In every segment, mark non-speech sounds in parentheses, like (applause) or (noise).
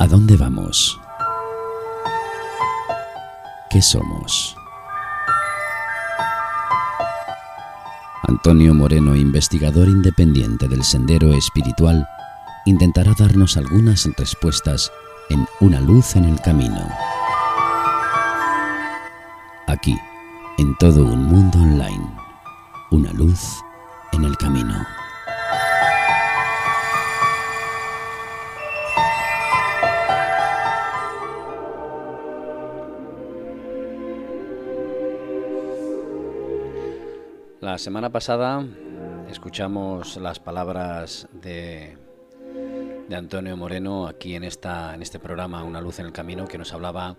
¿A dónde vamos? ¿Qué somos? Antonio Moreno, investigador independiente del Sendero Espiritual, intentará darnos algunas respuestas en Una luz en el camino. Aquí, en todo un mundo online, una luz en el camino. La semana pasada escuchamos las palabras de, de, Antonio Moreno aquí en, esta, en este programa Una luz en el camino que nos hablaba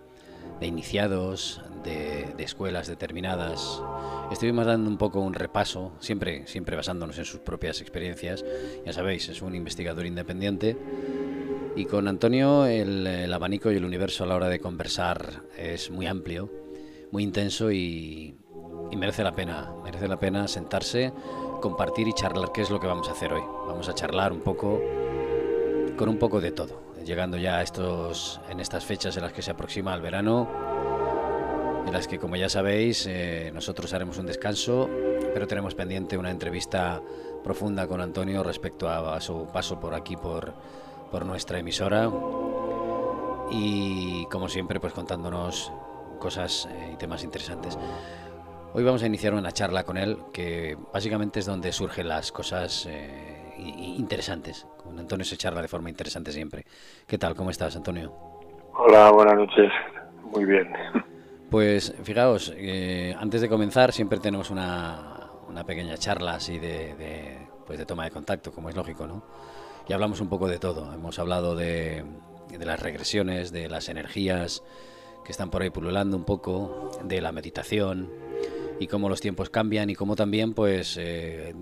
de iniciados, de, de, escuelas determinadas. Estuvimos dando un poco un repaso, siempre, siempre basándonos en sus propias experiencias. Ya sabéis, es un investigador independiente. Y con Antonio el, el abanico y el universo a la hora de conversar es muy amplio, muy intenso y, y merece la pena, merece la pena sentarse, compartir y charlar, qué es lo que vamos a hacer hoy. Vamos a charlar un poco con un poco de todo, llegando ya a estos en estas fechas en las que se aproxima el verano, en las que como ya sabéis, eh, nosotros haremos un descanso, pero tenemos pendiente una entrevista profunda con Antonio respecto a, a su paso por aquí por por nuestra emisora y como siempre pues contándonos cosas eh, y temas interesantes. Hoy vamos a iniciar una charla con él que básicamente es donde surgen las cosas eh, interesantes. Con Antonio se charla de forma interesante siempre. ¿Qué tal? ¿Cómo estás, Antonio? Hola, buenas noches. Muy bien. Pues fijaos, eh, antes de comenzar siempre tenemos una, una pequeña charla así de, de, pues de toma de contacto, como es lógico, ¿no? Y hablamos un poco de todo. Hemos hablado de, de las regresiones, de las energías que están por ahí pululando un poco, de la meditación, y cómo los tiempos cambian y cómo también pues eh,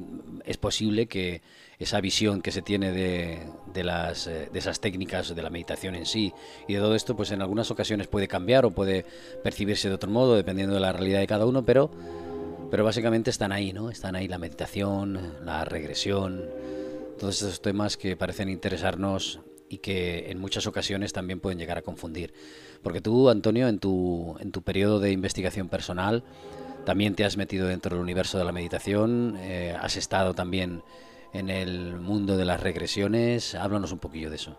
es posible que esa visión que se tiene de, de las eh, de esas técnicas de la meditación en sí y de todo esto pues en algunas ocasiones puede cambiar o puede percibirse de otro modo dependiendo de la realidad de cada uno pero pero básicamente están ahí no están ahí la meditación la regresión todos esos temas que parecen interesarnos y que en muchas ocasiones también pueden llegar a confundir. Porque tú Antonio en tu en tu periodo de investigación personal también te has metido dentro del universo de la meditación, eh, has estado también en el mundo de las regresiones. Háblanos un poquillo de eso.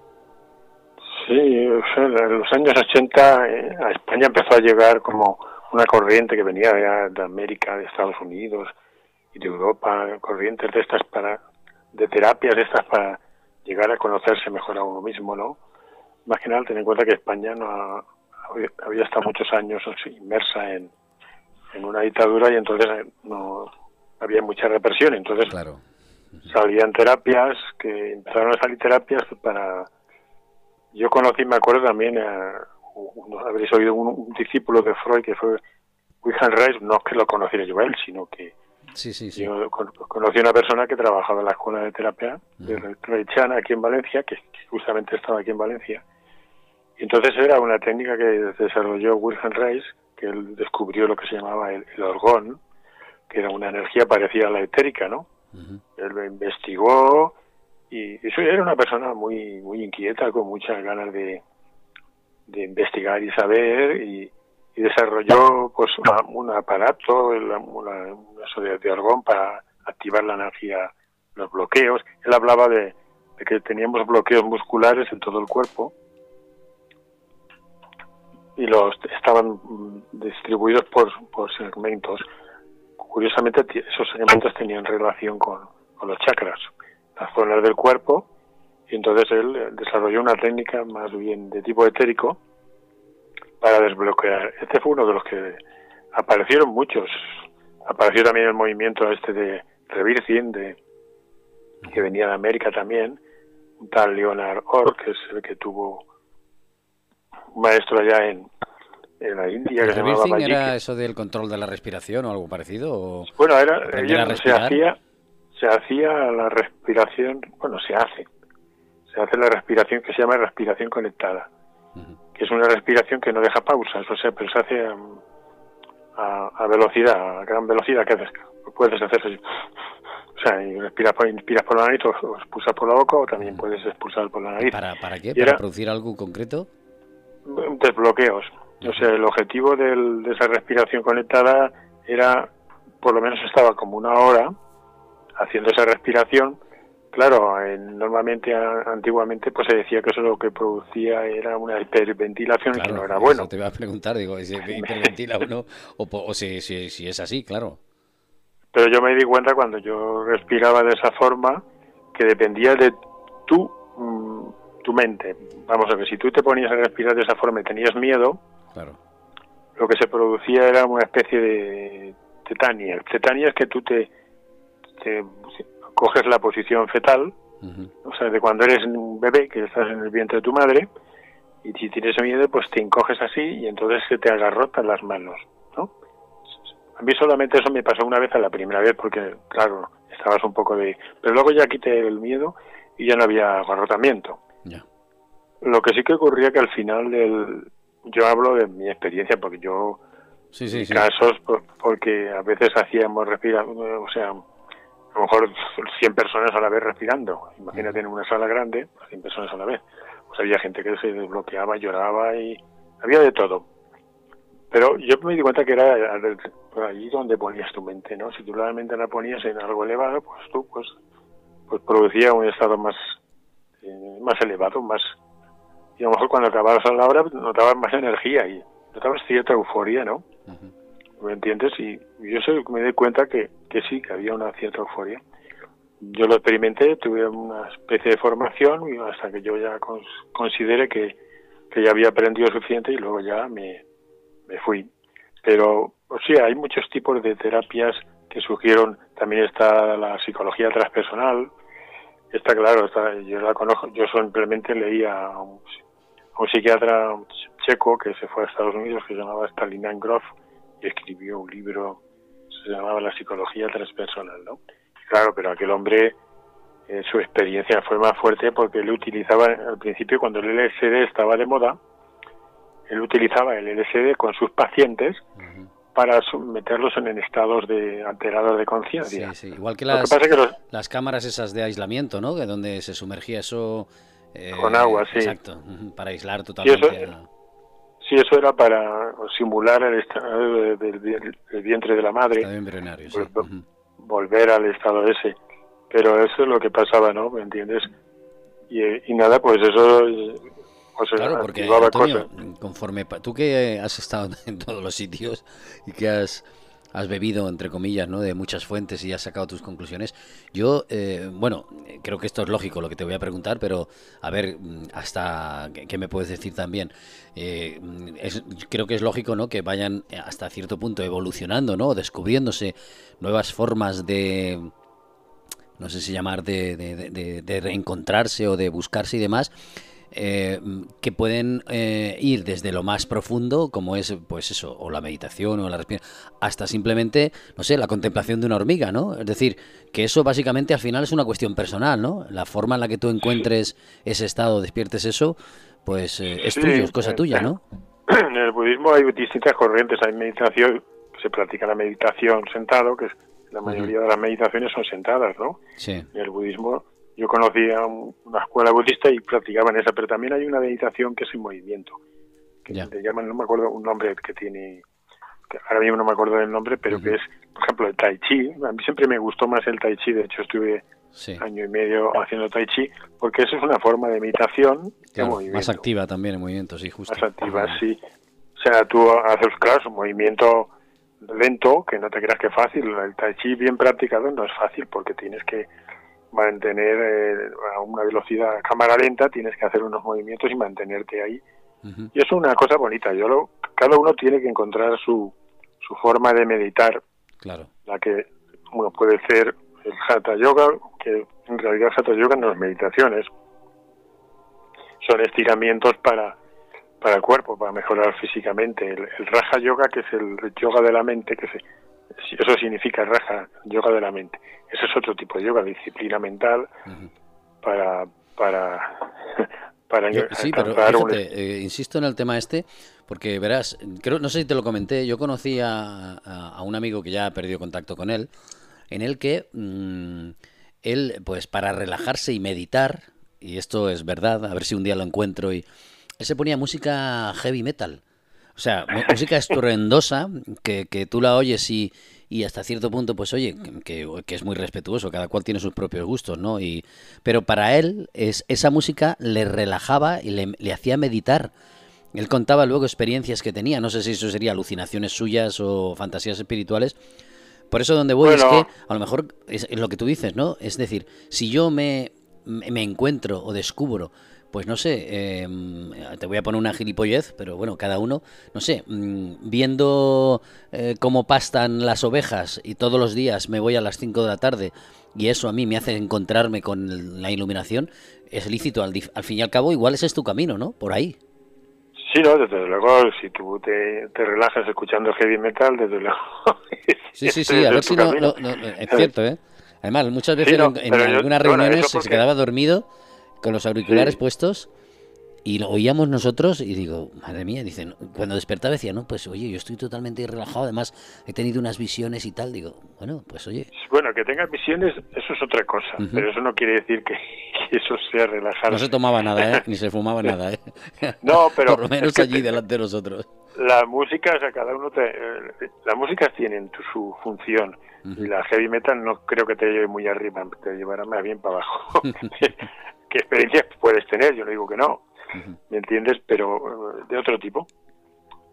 Sí, en los años 80 eh, a España empezó a llegar como una corriente que venía de América, de Estados Unidos y de Europa, corrientes de estas para, de terapias de estas para llegar a conocerse mejor a uno mismo, ¿no? Más que nada, ten en cuenta que España no ha, había estado muchos años inmersa en, en una dictadura y entonces no había mucha represión entonces claro. salían terapias que empezaron a salir terapias para yo conocí me acuerdo también a, no habréis oído un, un, discípulo de Freud que fue Wilhelm Reis no es que lo conociera yo a él sino que sí, sí, sí. yo conocí a una persona que trabajaba en la escuela de terapia de Reichana aquí en Valencia que justamente estaba aquí en Valencia y entonces era una técnica que desarrolló Wilhelm Reis que él descubrió lo que se llamaba el, el, orgón, que era una energía parecida a la etérica, ¿no? Uh -huh. Él lo investigó y eso era una persona muy muy inquieta, con muchas ganas de, de investigar y saber y, y desarrolló pues una, un aparato, una, una, una de orgón para activar la energía, los bloqueos. Él hablaba de, de que teníamos bloqueos musculares en todo el cuerpo y los estaban distribuidos por, por segmentos. Curiosamente, esos segmentos tenían relación con, con, los chakras, las zonas del cuerpo, y entonces él desarrolló una técnica más bien de tipo etérico para desbloquear. Este fue uno de los que aparecieron muchos. Apareció también el movimiento este de Revirgin, de, que venía de América también, un tal Leonard Orr, que es el que tuvo un maestro allá en, en la India que se llamaba Magic. era eso del control de la respiración o algo parecido? O bueno, era, ella, se hacía se hacía la respiración, bueno, se hace, se hace la respiración que se llama respiración conectada, uh -huh. que es una respiración que no deja pausas, o sea, pero se hace a, a, a velocidad, a gran velocidad, que haces puedes hacer así. O sea, respiras por, inspiras por la nariz o expulsas por la boca o también puedes expulsar por la nariz. ¿Para, para qué? ¿Para producir algo concreto? Desbloqueos. O sea, el objetivo del, de esa respiración conectada era, por lo menos estaba como una hora haciendo esa respiración. Claro, normalmente, antiguamente, pues se decía que eso lo que producía era una hiperventilación que no era bueno. te iba a preguntar, digo, si (laughs) hiperventila uno o, o si, si, si es así, claro. Pero yo me di cuenta cuando yo respiraba de esa forma que dependía de tu, tu mente. Vamos a ver, si tú te ponías a respirar de esa forma y tenías miedo, claro. lo que se producía era una especie de tetania. Tetania es que tú te, coges la posición fetal, o sea, de cuando eres un bebé, que estás en el vientre de tu madre, y si tienes miedo, pues te encoges así y entonces se te agarrotan las manos, ¿no? A mí solamente eso me pasó una vez a la primera vez porque, claro, estabas un poco de... Pero luego ya quité el miedo y ya no había agarrotamiento. Lo que sí que ocurría que al final del... Yo hablo de mi experiencia porque yo... Sí, sí, sí. Casos porque a veces hacíamos respirar, o sea, a lo mejor 100 personas a la vez respirando. Imagínate en una sala grande, 100 personas a la vez. Pues había gente que se desbloqueaba, lloraba y había de todo. Pero yo me di cuenta que era por allí donde ponías tu mente, ¿no? Si tú realmente la ponías en algo elevado, pues tú pues, pues producía un estado más, eh, más elevado, más... Y a lo mejor cuando acababas la hora notabas más energía y notabas cierta euforia, ¿no? ¿Me entiendes? Y yo sé, me di cuenta que, que sí, que había una cierta euforia. Yo lo experimenté, tuve una especie de formación y hasta que yo ya considere que, que ya había aprendido suficiente y luego ya me, me fui. Pero, o sea, hay muchos tipos de terapias que surgieron. También está la psicología transpersonal. Está claro, está, yo la conozco. Yo simplemente leía a un, psiquiatra checo que se fue a Estados Unidos que se llamaba Stalin Grof y escribió un libro se llamaba La psicología transpersonal, ¿no? Claro, pero aquel hombre eh, su experiencia fue más fuerte porque él utilizaba al principio cuando el LSD estaba de moda, él utilizaba el LSD con sus pacientes para meterlos en estados de alterados de conciencia. Sí, sí. Igual que las, las cámaras esas de aislamiento, ¿no? De donde se sumergía eso... Eh, con agua, sí. Exacto, para aislar totalmente. Sí, eso, era para simular el estado del vientre de la madre. Volver al estado ese. Pero eso es lo que pasaba, ¿no? ¿Me entiendes? Y, y nada, pues eso claro, porque conforme tú que has estado (laughs) en todos los sitios y que has, has bebido, entre comillas, ¿no? de muchas fuentes y has sacado tus conclusiones, yo, eh, bueno, creo que esto es lógico lo que te voy a preguntar, pero a ver, hasta qué me puedes decir también. Eh, creo que es lógico, ¿no? Que vayan hasta cierto punto evolucionando, ¿no? Descubriéndose nuevas formas de no sé si llamar de, de, de, reencontrarse o de buscarse y demás, eh, que pueden eh, ir desde lo más profundo, como es, pues eso, o la meditación o la respiración, hasta simplemente, no sé, la contemplación de una hormiga, ¿no? Es decir, que eso básicamente al final es una cuestión personal, ¿no? La forma en la que tú encuentres ese estado, despiertes eso, pues eh, es tuyo, es cosa tuya, ¿no? En el budismo hay distintas corrientes, hay meditación, se practica la meditación sentado, que la mayoría de las meditaciones son sentadas, ¿no? Sí. En el budismo yo conocía una escuela budista y practicaban esa, pero también hay una meditación que es en movimiento, que se llaman, no me acuerdo un nombre que tiene, ahora mismo no me acuerdo del nombre, pero que es, por ejemplo, el Tai Chi. A mí siempre me gustó más el Tai Chi, de hecho estuve año y medio haciendo Tai Chi, porque eso es una forma de meditación Más activa también en movimiento, sí, justo. Más activa, sí. O sea, tú haces, claro, un movimiento lento, que no te creas que es fácil. El Tai Chi bien practicado no es fácil porque tienes que mantener eh, a una velocidad cámara lenta, tienes que hacer unos movimientos y mantenerte ahí. Y es una cosa bonita. Yo lo, cada uno tiene que encontrar su, su forma de meditar. Claro. La que bueno, puede ser el Hatha Yoga, que en realidad Hatha Yoga no es meditaciones. Son estiramientos para, para el cuerpo, para mejorar físicamente. El, el Raja Yoga, que es el yoga de la mente, que se, eso significa raja, yoga de la mente. Ese es otro tipo de yoga, disciplina mental para para (laughs) para sí, pero fíjate, eh, insisto en el tema este, porque verás, creo, no sé si te lo comenté, yo conocí a, un amigo que ya ha perdido contacto con él, en el que mm, él, pues para relajarse y meditar, y esto es verdad, a ver si un día lo encuentro, y él se ponía música heavy metal. O sea, música estruendosa, que, que tú la oyes y, y hasta cierto punto, pues oye, que, que, es muy respetuoso, cada cual tiene sus propios gustos, ¿no? Y, pero para él es, esa música le relajaba y le, le hacía meditar. Él contaba luego experiencias que tenía, no sé si eso sería alucinaciones suyas o fantasías espirituales. Por eso donde voy es que a lo mejor es lo que tú dices, ¿no? Es decir, si yo me, me encuentro o descubro pues no sé, em, te voy a poner una gilipollez, pero bueno, cada uno, no sé, mm, viendo eh, cómo pastan las ovejas y todos los días me voy a las 5 de la tarde y eso a mí me hace encontrarme con la iluminación, es lícito, al, al fin y al cabo igual ese es tu camino, ¿no? Por ahí. Sí, no, desde luego, si tú te, relajas escuchando heavy metal, desde luego. (laughs) Sí, sí, sí, a ver si no, Es cierto, ¿eh? Además, muchas veces en, algunas reuniones se quedaba dormido con los auriculares puestos y lo oíamos nosotros y digo, madre mía, dicen, cuando despertaba decía, no, pues oye, yo estoy totalmente relajado, además he tenido unas visiones y tal, digo, bueno, pues oye. Bueno, que tengas visiones, eso es otra cosa, pero eso no quiere decir que, eso sea relajado. No se tomaba nada, ¿eh? (laughs) ni se fumaba nada, ¿eh? no, pero... (laughs) Por lo menos allí delante de nosotros. La música, o sea, cada uno te... Eh, las músicas tienen su función y la heavy metal no creo que te lleve muy arriba, te llevará más bien para abajo. (laughs) qué experiencias puedes tener, yo no digo que no, ¿me entiendes? Pero eh, de otro tipo.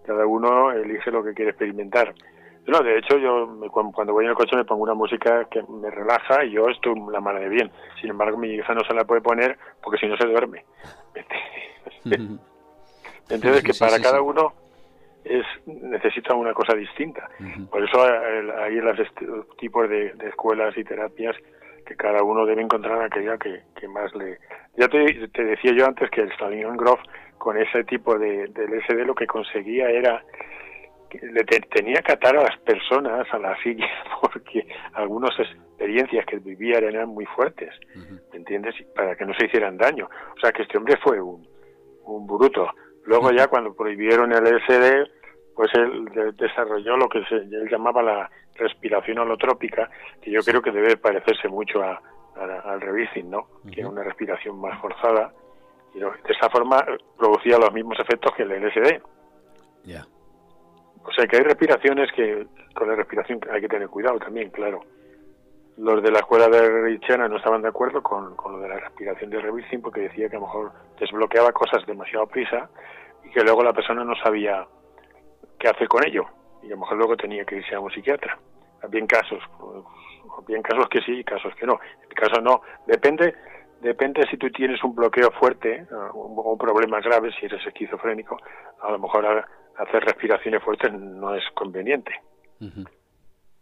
Cada uno elige lo que quiere experimentar. No, de hecho, yo cuando voy en el coche me pongo una música que me relaja y yo estoy la mano de bien. Sin embargo, mi hija no se la puede poner porque si no se duerme. (laughs) Entonces, que para cada uno es necesita una cosa distinta. Por eso hay los tipos de escuelas y terapias que cada uno debe encontrar aquella que, más le... Ya te, decía yo antes que el Grof con ese tipo de, LSD lo que conseguía era que le tenía que atar a las personas a la silla (laughs) porque algunas experiencias que vivían eran muy fuertes, ¿me entiendes? Para que no se hicieran daño. O sea que este hombre fue un, un bruto. Luego ya cuando prohibieron el LSD, pues él desarrolló lo que se, él llamaba la respiración holotrópica, que yo creo que debe parecerse mucho a, al revising, ¿no? Que es una respiración más forzada y de esa forma producía los mismos efectos que el LSD. Ya. O sea que hay respiraciones que con la respiración hay que tener cuidado también, claro. Los de la escuela de Richana no estaban de acuerdo con, con lo de la respiración de revising porque decía que a lo mejor desbloqueaba cosas demasiado prisa y que luego la persona no sabía qué hacer con ello y a lo mejor luego tenía que irse a un psiquiatra. Bien casos, bien casos que sí y casos que no. En caso no, depende depende si tú tienes un bloqueo fuerte o un problema grave, si eres esquizofrénico, a lo mejor hacer respiraciones fuertes no es conveniente.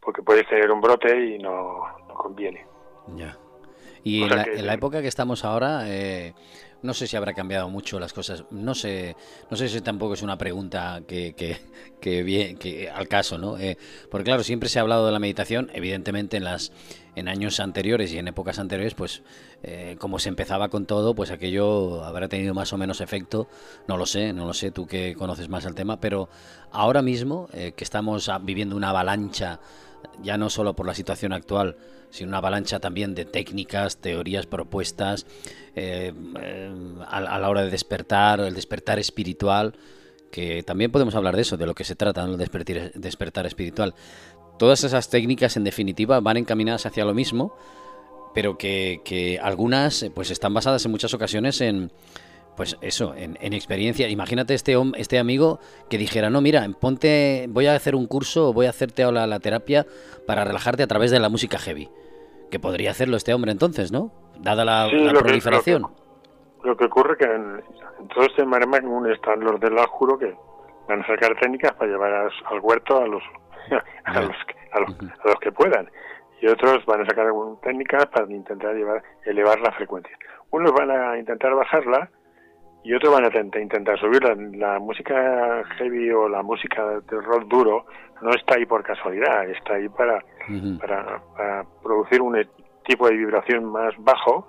Porque puedes tener un brote y no, conviene. Ya. Y en la, época que estamos ahora, eh, no sé si habrá cambiado mucho las cosas. No sé, no sé si tampoco es una pregunta que, que, que, que al caso, ¿no? Eh, porque claro, siempre se ha hablado de la meditación, evidentemente en las en años anteriores y en épocas anteriores, pues eh, como se empezaba con todo, pues aquello habrá tenido más o menos efecto. No lo sé, no lo sé, tú que conoces más el tema, pero ahora mismo eh, que estamos viviendo una avalancha, ya no solo por la situación actual, sino una avalancha también de técnicas, teorías, propuestas eh, eh, a, la hora de despertar, el despertar espiritual, que también podemos hablar de eso, de lo que se trata, el despertar, despertar espiritual. Todas esas técnicas, en definitiva, van encaminadas hacia lo mismo, pero que, algunas pues están basadas en muchas ocasiones en, pues eso, en, experiencia. Imagínate este este amigo que dijera, no, mira, ponte, voy a hacer un curso, voy a hacerte ahora la terapia para relajarte a través de la música heavy que podría hacerlo este hombre entonces, ¿no? Dada la, proliferación. lo, que, ocurre que en, todo este maremagún están los del juro que van a sacar técnicas para llevar al huerto a los (laughs) a los, a los, a los que puedan y otros van a sacar técnicas para intentar llevar elevar la frecuencia. Unos van a intentar bajarla y otros van a intentar subirla. La música heavy o la música de rock duro no está ahí por casualidad, está ahí para, para, producir un tipo de vibración más bajo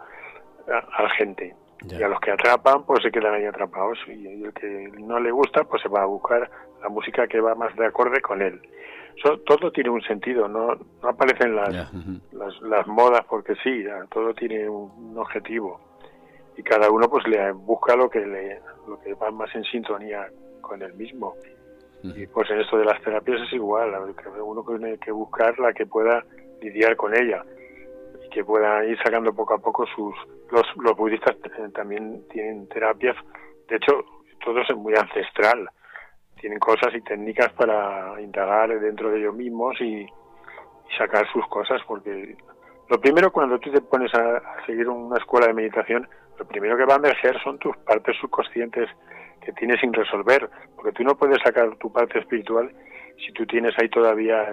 a, la gente. Y a los que atrapan, pues se quedan ahí atrapados. Y, el que no le gusta, pues se va a buscar la música que va más de acorde con él. todo tiene un sentido, no, no aparecen las, las, las, modas porque sí, todo tiene un, objetivo y cada uno pues le busca lo que le lo que va más en sintonía con el mismo. Y pues en esto de las terapias es igual, uno tiene que buscar la que pueda lidiar con ella y que pueda ir sacando poco a poco sus... Los, los budistas también tienen terapias, de hecho todo es muy ancestral, tienen cosas y técnicas para indagar dentro de ellos mismos y, sacar sus cosas, porque lo primero cuando tú te pones a, seguir una escuela de meditación, lo primero que va a emerger son tus partes subconscientes que tienes sin resolver, porque tú no puedes sacar tu parte espiritual si tú tienes ahí todavía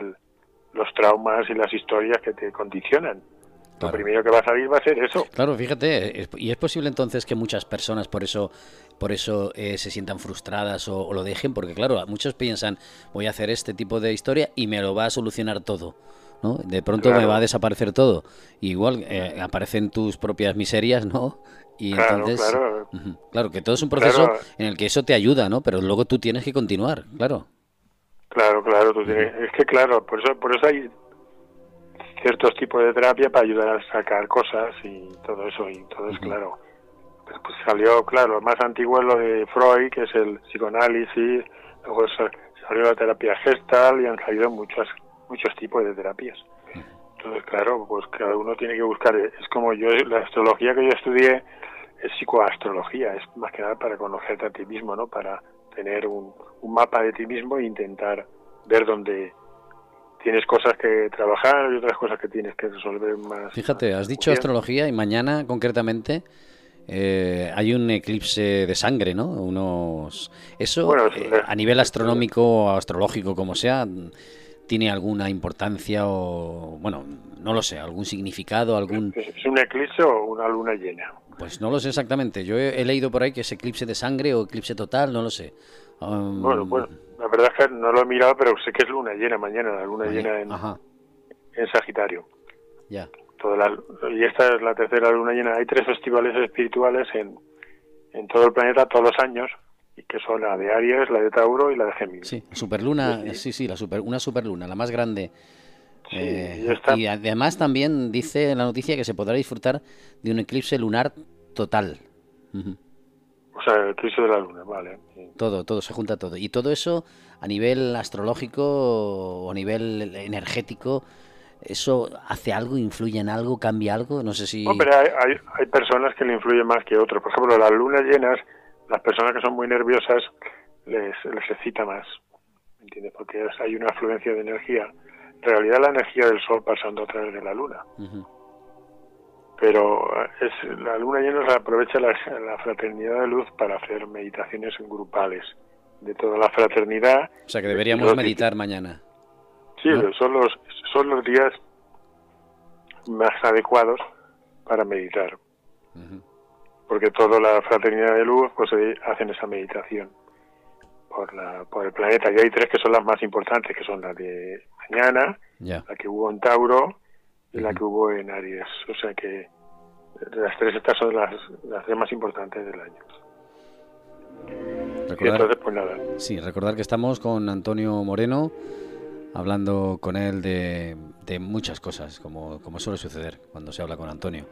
los traumas y las historias que te condicionan. Lo primero que va a salir va a ser eso. Claro, fíjate, y es posible entonces que muchas personas por eso por eso eh, se sientan frustradas o, lo dejen, porque claro, muchos piensan, voy a hacer este tipo de historia y me lo va a solucionar todo. ¿No? De pronto me va a desaparecer todo. igual eh, aparecen tus propias miserias, ¿no? Y entonces, claro. claro, que todo es un proceso en el que eso te ayuda, ¿no? Pero luego tú tienes que continuar, claro. Claro, claro, es que claro, por eso, por eso hay ciertos tipos de terapia para ayudar a sacar cosas y todo eso, y todo es claro. Pues, pues, salió, claro, más antiguo es lo de Freud, que es el psicoanálisis, luego salió la terapia gestal y han salido muchos, muchos tipos de terapias. Entonces, claro, pues cada uno tiene que buscar, es como yo, la astrología que yo estudié es psicoastrología, es más que nada para conocerte a ti mismo, ¿no? Para tener un, un mapa de ti mismo e intentar ver dónde, tienes cosas que trabajar y otras cosas que tienes que resolver más. Fíjate, has dicho astrología y mañana concretamente eh, hay un eclipse de sangre, ¿no? Unos eso eh, a nivel astronómico o astrológico como sea tiene alguna importancia o bueno, no lo sé, algún significado, algún ¿Es un eclipse o una luna llena? Pues no lo sé exactamente. Yo he, leído por ahí que es eclipse de sangre o eclipse total, no lo sé. Um, bueno, bueno, la verdad es que no lo he mirado, pero sé que es luna llena mañana, la luna llena en, en Sagitario. Ya. y esta es la tercera luna llena. Hay tres festivales espirituales en, en todo el planeta todos los años, que son la de Aries, la de Tauro y la de Géminis. Sí, superluna, sí, sí, la super, una superluna, la más grande. Eh, y, además también dice la noticia que se podrá disfrutar de un eclipse lunar total. O sea, el eclipse de la luna, vale. Todo, todo, se junta todo. Y todo eso a nivel astrológico o a nivel energético, ¿eso hace algo, influye en algo, cambia algo? No sé si... No, pero hay, hay, personas que le influyen más que otras. Por ejemplo, las lunas llenas, las personas que son muy nerviosas les, les excita más, ¿me entiendes? Porque hay una afluencia de energía. En realidad la energía del Sol pasando a través de la Luna pero es la luna llena aprovecha la, fraternidad de luz para hacer meditaciones grupales de toda la fraternidad. O sea que deberíamos meditar mañana. Sí, son los son los días más adecuados para meditar. Porque toda la fraternidad de luz pues hacen esa meditación por la por el planeta y hay tres que son las más importantes que son la de mañana, la que hubo en Tauro y la que hubo en Aries. O sea que las tres estas son las, las tres más importantes del año. Recordar, pues nada. Sí, recordar que estamos con Antonio Moreno, hablando con él de, de muchas cosas, como, como, suele suceder cuando se habla con Antonio.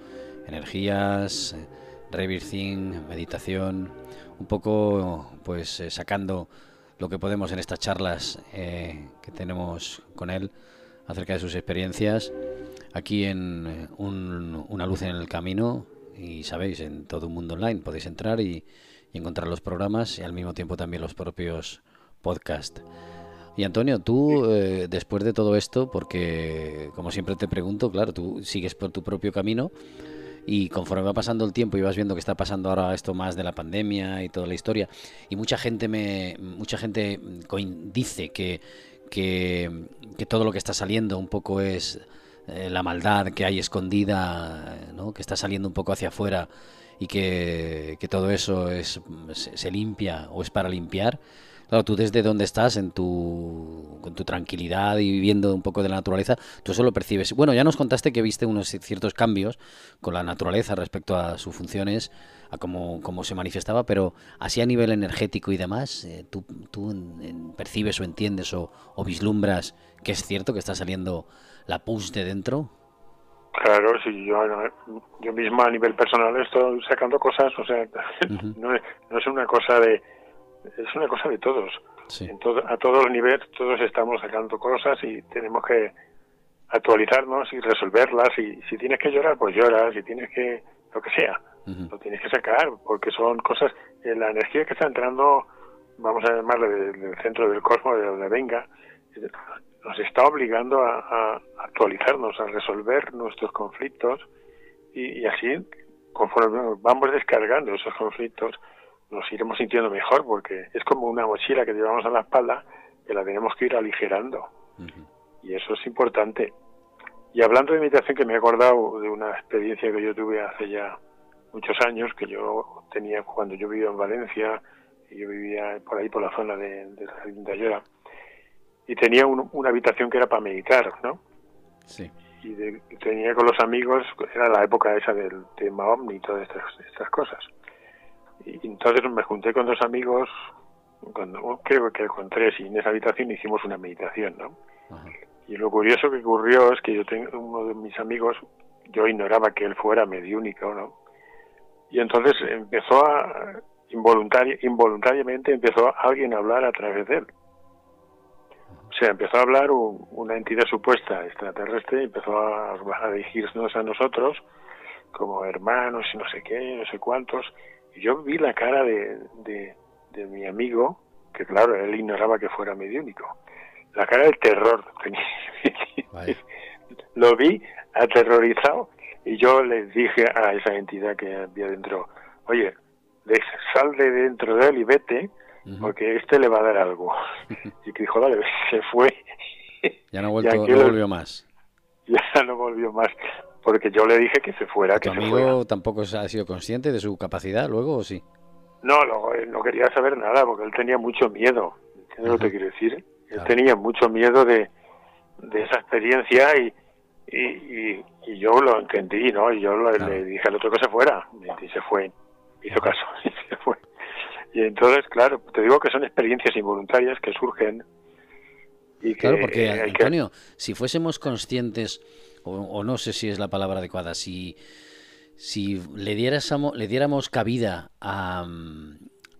Energías, reversing, meditación, un poco pues eh, sacando lo que podemos en estas charlas eh, que tenemos con él acerca de sus experiencias aquí en eh, Una luz en el camino y sabéis, en todo un mundo online podéis entrar y, encontrar los programas y al mismo tiempo también los propios podcasts. Y Antonio, tú eh, después de todo esto, porque como siempre te pregunto, claro, tú sigues por tu propio camino y conforme va pasando el tiempo y vas viendo que está pasando ahora esto más de la pandemia y toda la historia y mucha gente me mucha gente dice que, que, que todo lo que está saliendo un poco es eh, la maldad que hay escondida, ¿no? que está saliendo un poco hacia afuera y que, todo eso es, se, limpia o es para limpiar. Claro, tú desde donde estás, en tu, con tu tranquilidad y viviendo un poco de la naturaleza, tú eso lo percibes. Bueno, ya nos contaste que viste unos ciertos cambios con la naturaleza respecto a sus funciones a cómo, se manifestaba, pero así a nivel energético y demás, eh, ¿tú, tú percibes o entiendes o, vislumbras que es cierto que está saliendo la pus de dentro? Claro, sí, yo, a nivel personal estoy sacando cosas, o sea, (laughs) no, es una cosa de, es una cosa de todos. a todos los niveles, todos estamos sacando cosas y tenemos que actualizarnos y resolverlas. Y si tienes que llorar, pues lloras. Si tienes que, lo que sea, lo tienes que sacar, porque son cosas, eh, la energía que está entrando, vamos a llamarle del, centro del cosmos, de donde venga, nos está obligando a, actualizarnos, a resolver nuestros conflictos y, así, conforme vamos descargando esos conflictos, nos iremos sintiendo mejor porque es como una mochila que llevamos a la espalda que la tenemos que ir aligerando. Y eso es importante. Y hablando de meditación, que me he acordado de una experiencia que yo tuve hace ya muchos años, que yo tenía cuando yo vivía en Valencia, y yo vivía por ahí, por la zona de, de de Ayora, y tenía una habitación que era para meditar, ¿no? Sí. Y, tenía con los amigos, era la época esa del tema OVNI y todas estas, estas cosas. Y entonces me junté con dos amigos, cuando, creo que con tres, y en esa habitación hicimos una meditación, ¿no? Y lo curioso que ocurrió es que yo tengo uno de mis amigos, yo ignoraba que él fuera mediúnico, ¿no? Y entonces empezó a, involuntariamente empezó alguien a hablar a través de él. O sea, empezó a hablar una entidad supuesta extraterrestre empezó a, a dirigirnos a nosotros como hermanos y no sé qué, no sé cuántos. Yo vi la cara de, de mi amigo, que claro, él ignoraba que fuera mediúnico la cara del terror. (laughs) Lo vi aterrorizado y yo le dije a esa entidad que había dentro, oye, sal de dentro de él y vete, porque este le va a dar algo. (laughs) y que dijo, dale, (laughs) se fue. Ya no, vuelto, no volvió más. Ya no volvió más, porque yo le dije que se fuera. que ¿Tu amigo tampoco ha sido consciente de su capacidad luego o sí? No, no, quería saber nada, porque él tenía mucho miedo. ¿Entiendes lo que quiero decir? Él tenía mucho miedo de, de esa experiencia y, y, y, yo lo entendí, ¿no? Y yo le dije al otro que se fuera y se fue, hizo caso (laughs) y se fue. Y entonces, claro, te digo que son experiencias involuntarias que surgen y que... Claro, porque, Antonio, si fuésemos conscientes, o, no sé si es la palabra adecuada, si, si le, diéramos, le diéramos cabida a,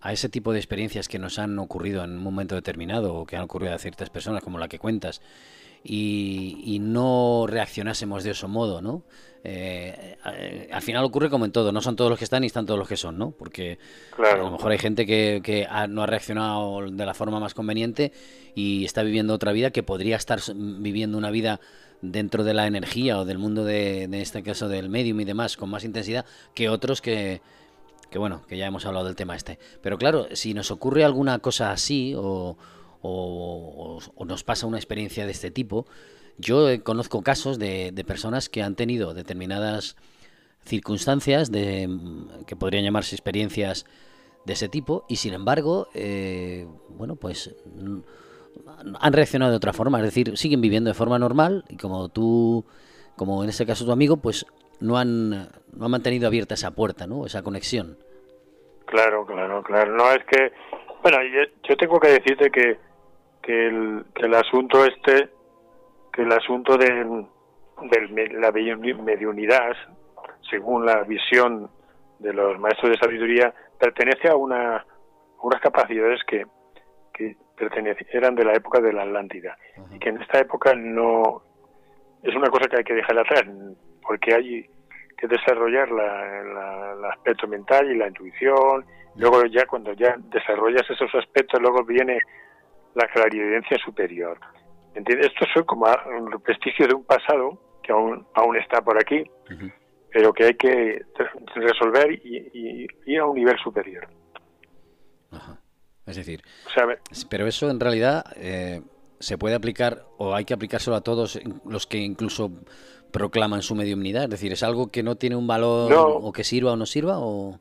a ese tipo de experiencias que nos han ocurrido en un momento determinado o que han ocurrido a ciertas personas, como la que cuentas, y, no reaccionásemos de ese modo, ¿no? Eh, eh, al final ocurre como en todo, no son todos los que están y están todos los que son, ¿no? Porque a lo mejor hay gente que, que no ha reaccionado de la forma más conveniente y está viviendo otra vida que podría estar viviendo una vida dentro de la energía o del mundo de, en este caso del medium y demás con más intensidad que otros que, que bueno, que ya hemos hablado del tema este. Pero claro, si nos ocurre alguna cosa así o, nos pasa una experiencia de este tipo, yo conozco casos de, personas que han tenido determinadas circunstancias de, que podrían llamarse experiencias de ese tipo y sin embargo, eh, bueno, pues han reaccionado de otra forma, es decir, siguen viviendo de forma normal y como tú, como en este caso tu amigo, pues no han, no han mantenido abierta esa puerta, ¿no? Esa conexión. Claro, claro, claro. No, es que, bueno, yo, tengo que decirte que, que, el, que el asunto este, que el asunto de, la mediunidad, según la visión de los maestros de sabiduría, pertenece a una, unas capacidades que, que eran de la época de la Atlántida y que en esta época no es una cosa que hay que dejar atrás porque hay que desarrollar el aspecto mental y la intuición. Luego ya cuando ya desarrollas esos aspectos, luego viene la clarividencia superior. ¿Entiendes? Esto es como un vestigio de un pasado que aún, aún está por aquí, pero que hay que resolver y, ir a un nivel superior. Es decir, pero eso en realidad eh, se puede aplicar o hay que aplicárselo a todos los que incluso proclaman su mediunidad? Es decir, ¿es algo que no tiene un valor o que sirva o no sirva? o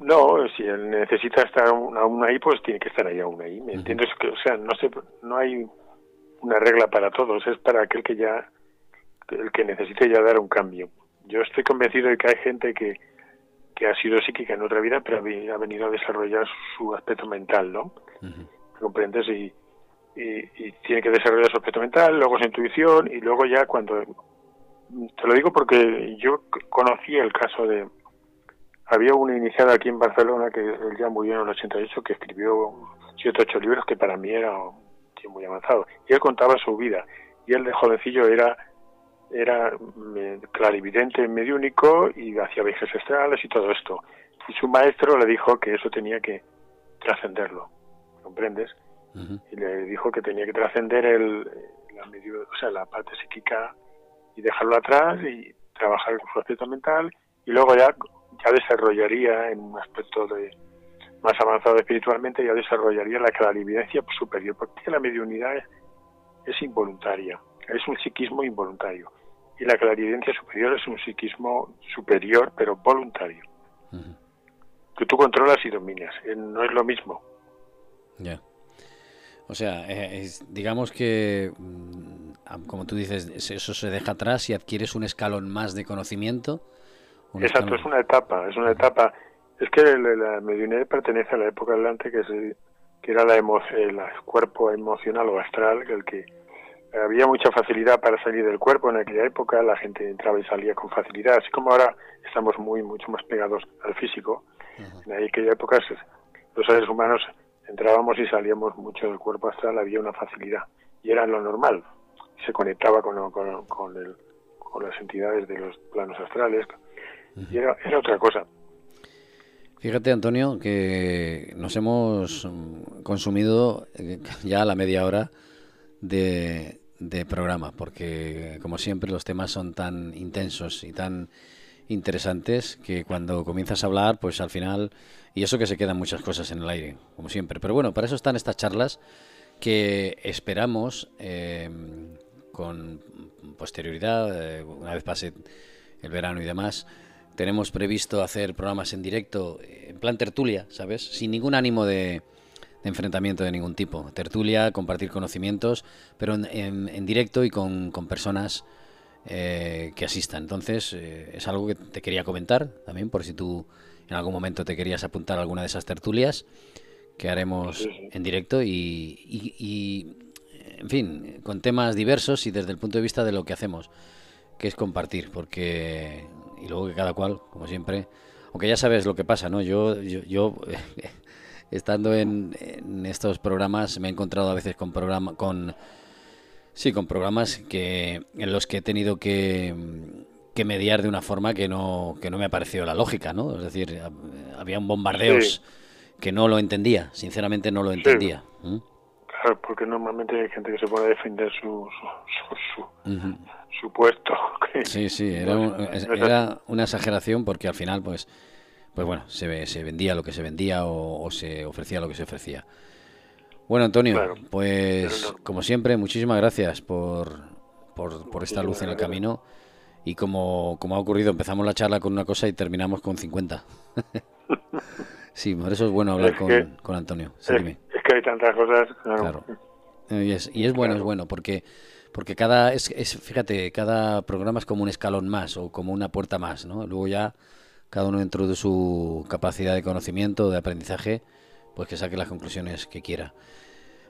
No, si él necesita estar aún ahí, pues tiene que estar ahí aún ahí. ¿Me entiendes? O sea, no, se, no hay una regla para todos, es para aquel que ya, el que necesite ya dar un cambio. Yo estoy convencido de que hay gente que, que ha sido psíquica en otra vida, pero ha venido a desarrollar su aspecto mental, ¿no? ¿Comprendes? Y, y, tiene que desarrollar su aspecto mental, luego su intuición, y luego ya cuando... Te lo digo porque yo conocí el caso de... Había una iniciada aquí en Barcelona, que él ya murió en el 88, que escribió siete ocho libros que para mí era muy avanzado. Y él contaba su vida. Y él de jovencillo era era mm, clarividente mediúnico y hacía viajes astrales y todo esto. Y su maestro le dijo que eso tenía que trascenderlo, ¿comprendes? Y le dijo que tenía que trascender el, la, o sea, la parte psíquica y dejarlo atrás y trabajar con su aspecto mental y luego ya, ya desarrollaría en un aspecto de, más avanzado espiritualmente, ya desarrollaría la clarividencia superior, porque la mediunidad es involuntaria, es un psiquismo involuntario y la clarividencia superior es un psiquismo superior pero voluntario. Que tú controlas y dominas, eh, no es lo mismo. Ya. O sea, eh, digamos que, mm, como tú dices, eso se deja atrás y adquieres un escalón más de conocimiento. Exacto, es una etapa, es una etapa. Es que la, mediunidad pertenece a la época adelante que, que era la el cuerpo emocional o astral, el que había mucha facilidad para salir del cuerpo en aquella época, la gente entraba y salía con facilidad, así como ahora estamos muy mucho más pegados al físico. En aquella época los seres humanos entrábamos y salíamos mucho del cuerpo astral, había una facilidad y era lo normal. Se conectaba con, con, con, el, con las entidades de los planos astrales y era, era otra cosa. Fíjate, Antonio, que nos hemos consumido eh, ya a la media hora de, de programa, porque como siempre los temas son tan intensos y tan interesantes que cuando comienzas a hablar, pues al final, y eso que se quedan muchas cosas en el aire, como siempre. Pero bueno, para eso están estas charlas que esperamos eh, con posterioridad, eh, una vez pase el verano y demás. Tenemos previsto hacer programas en directo, en plan tertulia, ¿sabes? Sin ningún ánimo de, enfrentamiento de ningún tipo. Tertulia, compartir conocimientos, pero en, directo y con, personas eh, que asistan. Entonces, eh, es algo que te quería comentar también, por si tú en algún momento te querías apuntar a alguna de esas tertulias que haremos en directo y, y, en fin, con temas diversos y desde el punto de vista de lo que hacemos, que es compartir, porque, y luego que cada cual, como siempre, aunque ya sabes lo que pasa, ¿no? Yo, yo, yo (laughs) estando en, estos programas me he encontrado a veces con programa, con sí, con programas que en los que he tenido que, que mediar de una forma que no que no me ha parecido la lógica, ¿no? Es decir, había un bombardeos que no lo entendía, sinceramente no lo entendía. Claro, porque normalmente hay gente que se puede defender su su, su, puesto. (laughs) sí, sí, era, era una exageración porque al final, pues pues bueno, se, se vendía lo que se vendía o, se ofrecía lo que se ofrecía. Bueno, Antonio, pues como siempre, muchísimas gracias por, por, esta luz en el camino. Y como, como ha ocurrido, empezamos la charla con una cosa y terminamos con 50. (laughs) sí, por eso es bueno hablar con, con, Antonio. es, que hay tantas cosas. Claro. Y es, y es bueno, es bueno, porque porque cada es, es, fíjate, cada programa es como un escalón más o como una puerta más, ¿no? Luego ya cada uno dentro de su capacidad de conocimiento, de aprendizaje, pues que saque las conclusiones que quiera.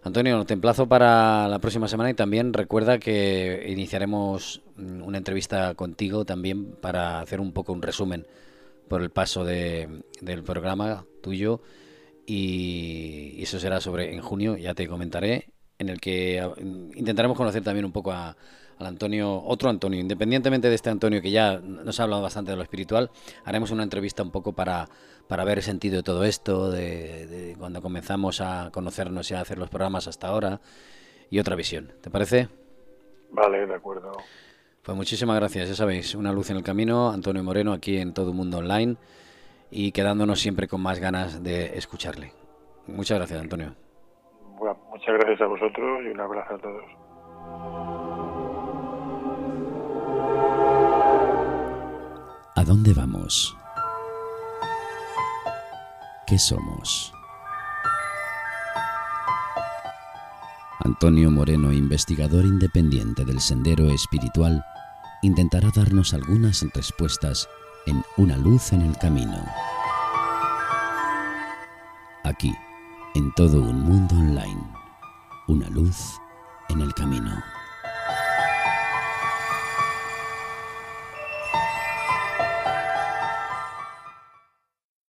Antonio, te emplazo para la próxima semana y también recuerda que iniciaremos mm, una entrevista contigo también para hacer un poco un resumen por el paso de, del programa tuyo y eso será sobre en junio, ya te comentaré, en el que ah, intentaremos conocer también un poco a, al Antonio, otro Antonio, independientemente de este Antonio que ya nos ha hablado bastante de lo espiritual, haremos una entrevista un poco para, para ver el sentido de todo esto, de, cuando comenzamos a conocernos y a hacer los programas hasta ahora, y otra visión. ¿Te parece? Vale, de acuerdo. Pues muchísimas gracias, ya sabéis, una luz en el camino, Antonio Moreno aquí en Todo Mundo Online y quedándonos siempre con más ganas de escucharle. Muchas gracias, Antonio. muchas gracias a vosotros y un abrazo a todos. ¿A dónde vamos? ¿Qué somos? Antonio Moreno, investigador independiente del Sendero Espiritual, intentará darnos algunas respuestas en Una luz en el camino. Aquí, en todo un mundo online, una luz en el camino.